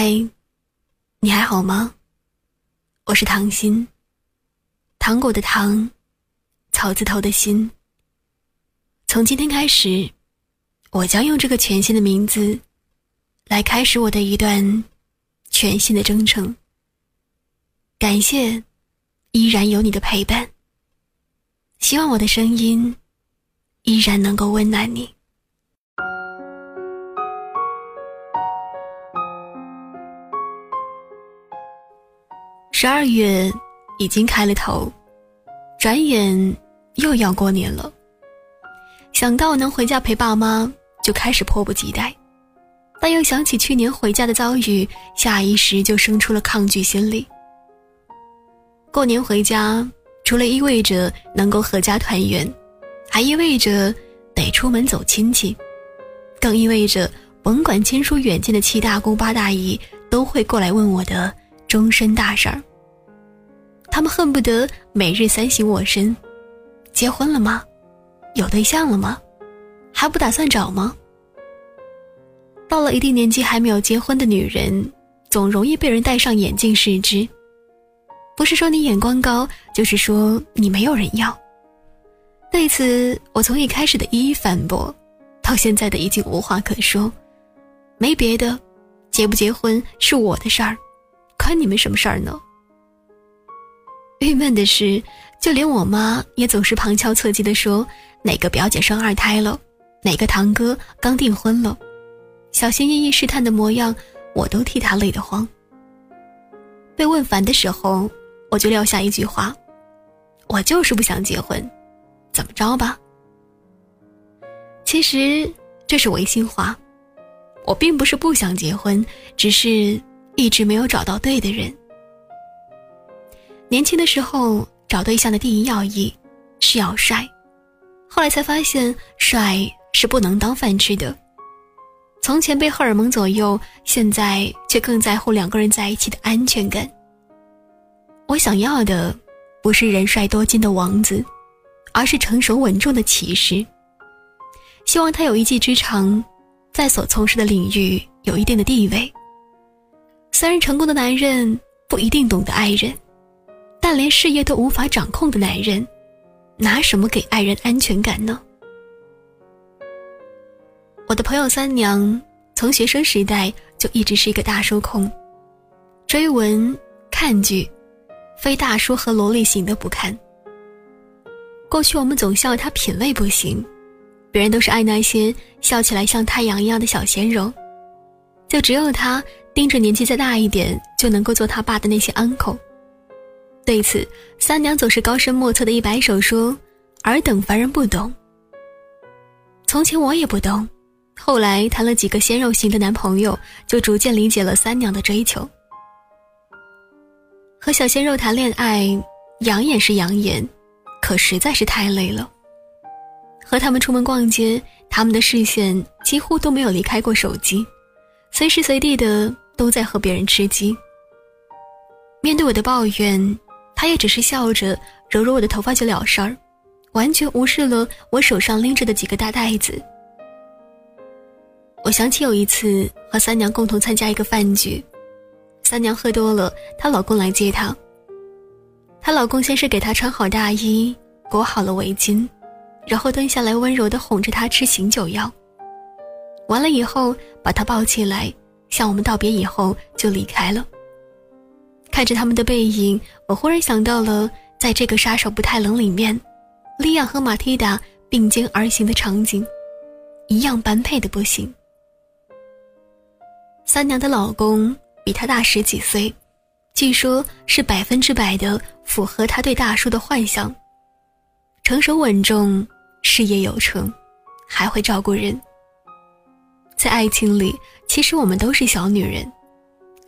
嗨，你还好吗？我是糖心，糖果的糖，草字头的心。从今天开始，我将用这个全新的名字，来开始我的一段全新的征程。感谢依然有你的陪伴，希望我的声音依然能够温暖你。十二月已经开了头，转眼又要过年了。想到能回家陪爸妈，就开始迫不及待；但又想起去年回家的遭遇，下意识就生出了抗拒心理。过年回家，除了意味着能够阖家团圆，还意味着得出门走亲戚，更意味着甭管亲疏远近的七大姑八大姨都会过来问我的终身大事儿。他们恨不得每日三省我身：结婚了吗？有对象了吗？还不打算找吗？到了一定年纪还没有结婚的女人，总容易被人戴上眼镜视之。不是说你眼光高，就是说你没有人要。对此，我从一开始的一一反驳，到现在的已经无话可说。没别的，结不结婚是我的事儿，关你们什么事儿呢？郁闷的是，就连我妈也总是旁敲侧击地说哪个表姐生二胎了，哪个堂哥刚订婚了，小心翼翼试探的模样，我都替她累得慌。被问烦的时候，我就撂下一句话：“我就是不想结婚，怎么着吧？”其实这是违心话，我并不是不想结婚，只是一直没有找到对的人。年轻的时候找对象的第一要义是要帅，后来才发现帅是不能当饭吃的。从前被荷尔蒙左右，现在却更在乎两个人在一起的安全感。我想要的不是人帅多金的王子，而是成熟稳重的骑士。希望他有一技之长，在所从事的领域有一定的地位。虽然成功的男人不一定懂得爱人。但连事业都无法掌控的男人，拿什么给爱人安全感呢？我的朋友三娘从学生时代就一直是一个大叔控，追文看剧，非大叔和萝莉型的不看。过去我们总笑他品味不行，别人都是爱那些笑起来像太阳一样的小鲜肉，就只有他盯着年纪再大一点就能够做他爸的那些 uncle。对此，三娘总是高深莫测的一摆手说：“尔等凡人不懂。”从前我也不懂，后来谈了几个鲜肉型的男朋友，就逐渐理解了三娘的追求。和小鲜肉谈恋爱，养眼是养眼，可实在是太累了。和他们出门逛街，他们的视线几乎都没有离开过手机，随时随地的都在和别人吃鸡。面对我的抱怨。他也只是笑着揉揉我的头发就了事儿，完全无视了我手上拎着的几个大袋子。我想起有一次和三娘共同参加一个饭局，三娘喝多了，她老公来接她。她老公先是给她穿好大衣，裹好了围巾，然后蹲下来温柔地哄着她吃醒酒药。完了以后，把她抱起来，向我们道别以后就离开了。看着他们的背影，我忽然想到了在这个杀手不太冷里面，利亚和马蒂达并肩而行的场景，一样般配的不行。三娘的老公比她大十几岁，据说是百分之百的符合她对大叔的幻想。成熟稳重，事业有成，还会照顾人。在爱情里，其实我们都是小女人。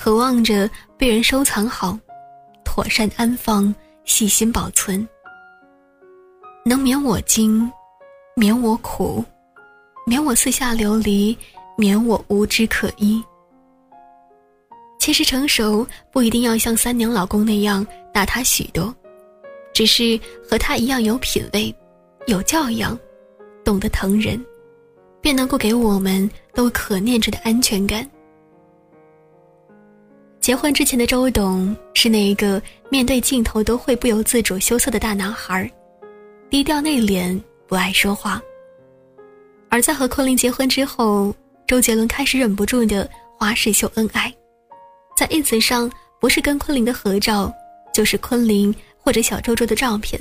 渴望着被人收藏好，妥善安放，细心保存，能免我惊，免我苦，免我四下流离，免我无枝可依。其实成熟不一定要像三娘老公那样大他许多，只是和他一样有品位，有教养，懂得疼人，便能够给我们都可念着的安全感。结婚之前的周董是那一个面对镜头都会不由自主羞涩的大男孩，低调内敛，不爱说话。而在和昆凌结婚之后，周杰伦开始忍不住的花式秀恩爱，在 ins 上不是跟昆凌的合照，就是昆凌或者小周周的照片。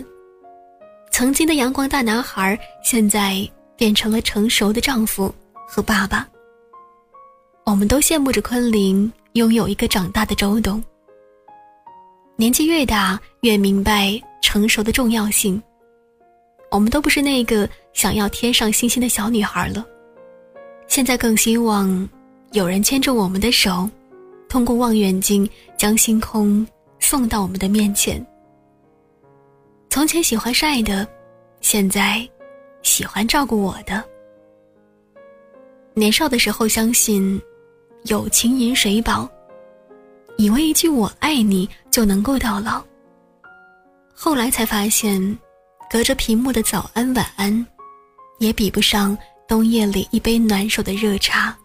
曾经的阳光大男孩，现在变成了成熟的丈夫和爸爸。我们都羡慕着昆凌拥有一个长大的周董。年纪越大，越明白成熟的重要性。我们都不是那个想要天上星星的小女孩了，现在更希望有人牵着我们的手，通过望远镜将星空送到我们的面前。从前喜欢晒的，现在喜欢照顾我的。年少的时候相信。友情饮水饱，以为一句“我爱你”就能够到老。后来才发现，隔着屏幕的早安晚安，也比不上冬夜里一杯暖手的热茶。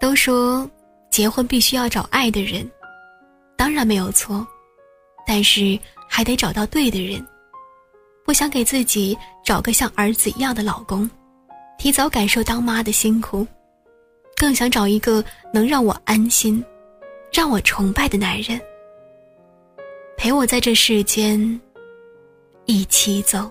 都说结婚必须要找爱的人，当然没有错，但是还得找到对的人。不想给自己找个像儿子一样的老公，提早感受当妈的辛苦。更想找一个能让我安心、让我崇拜的男人，陪我在这世间一起走。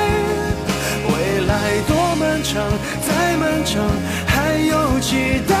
多漫长，再漫长，还有期待。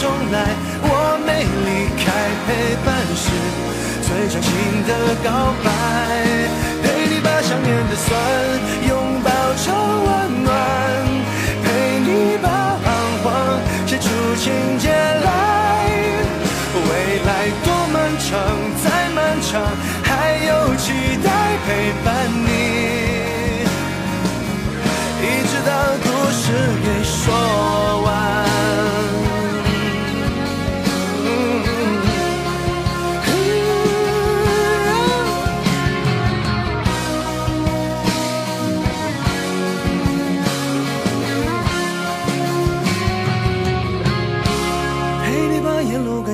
重来，我没离开，陪伴是最长情的告白。陪你把想念的酸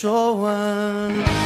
说完。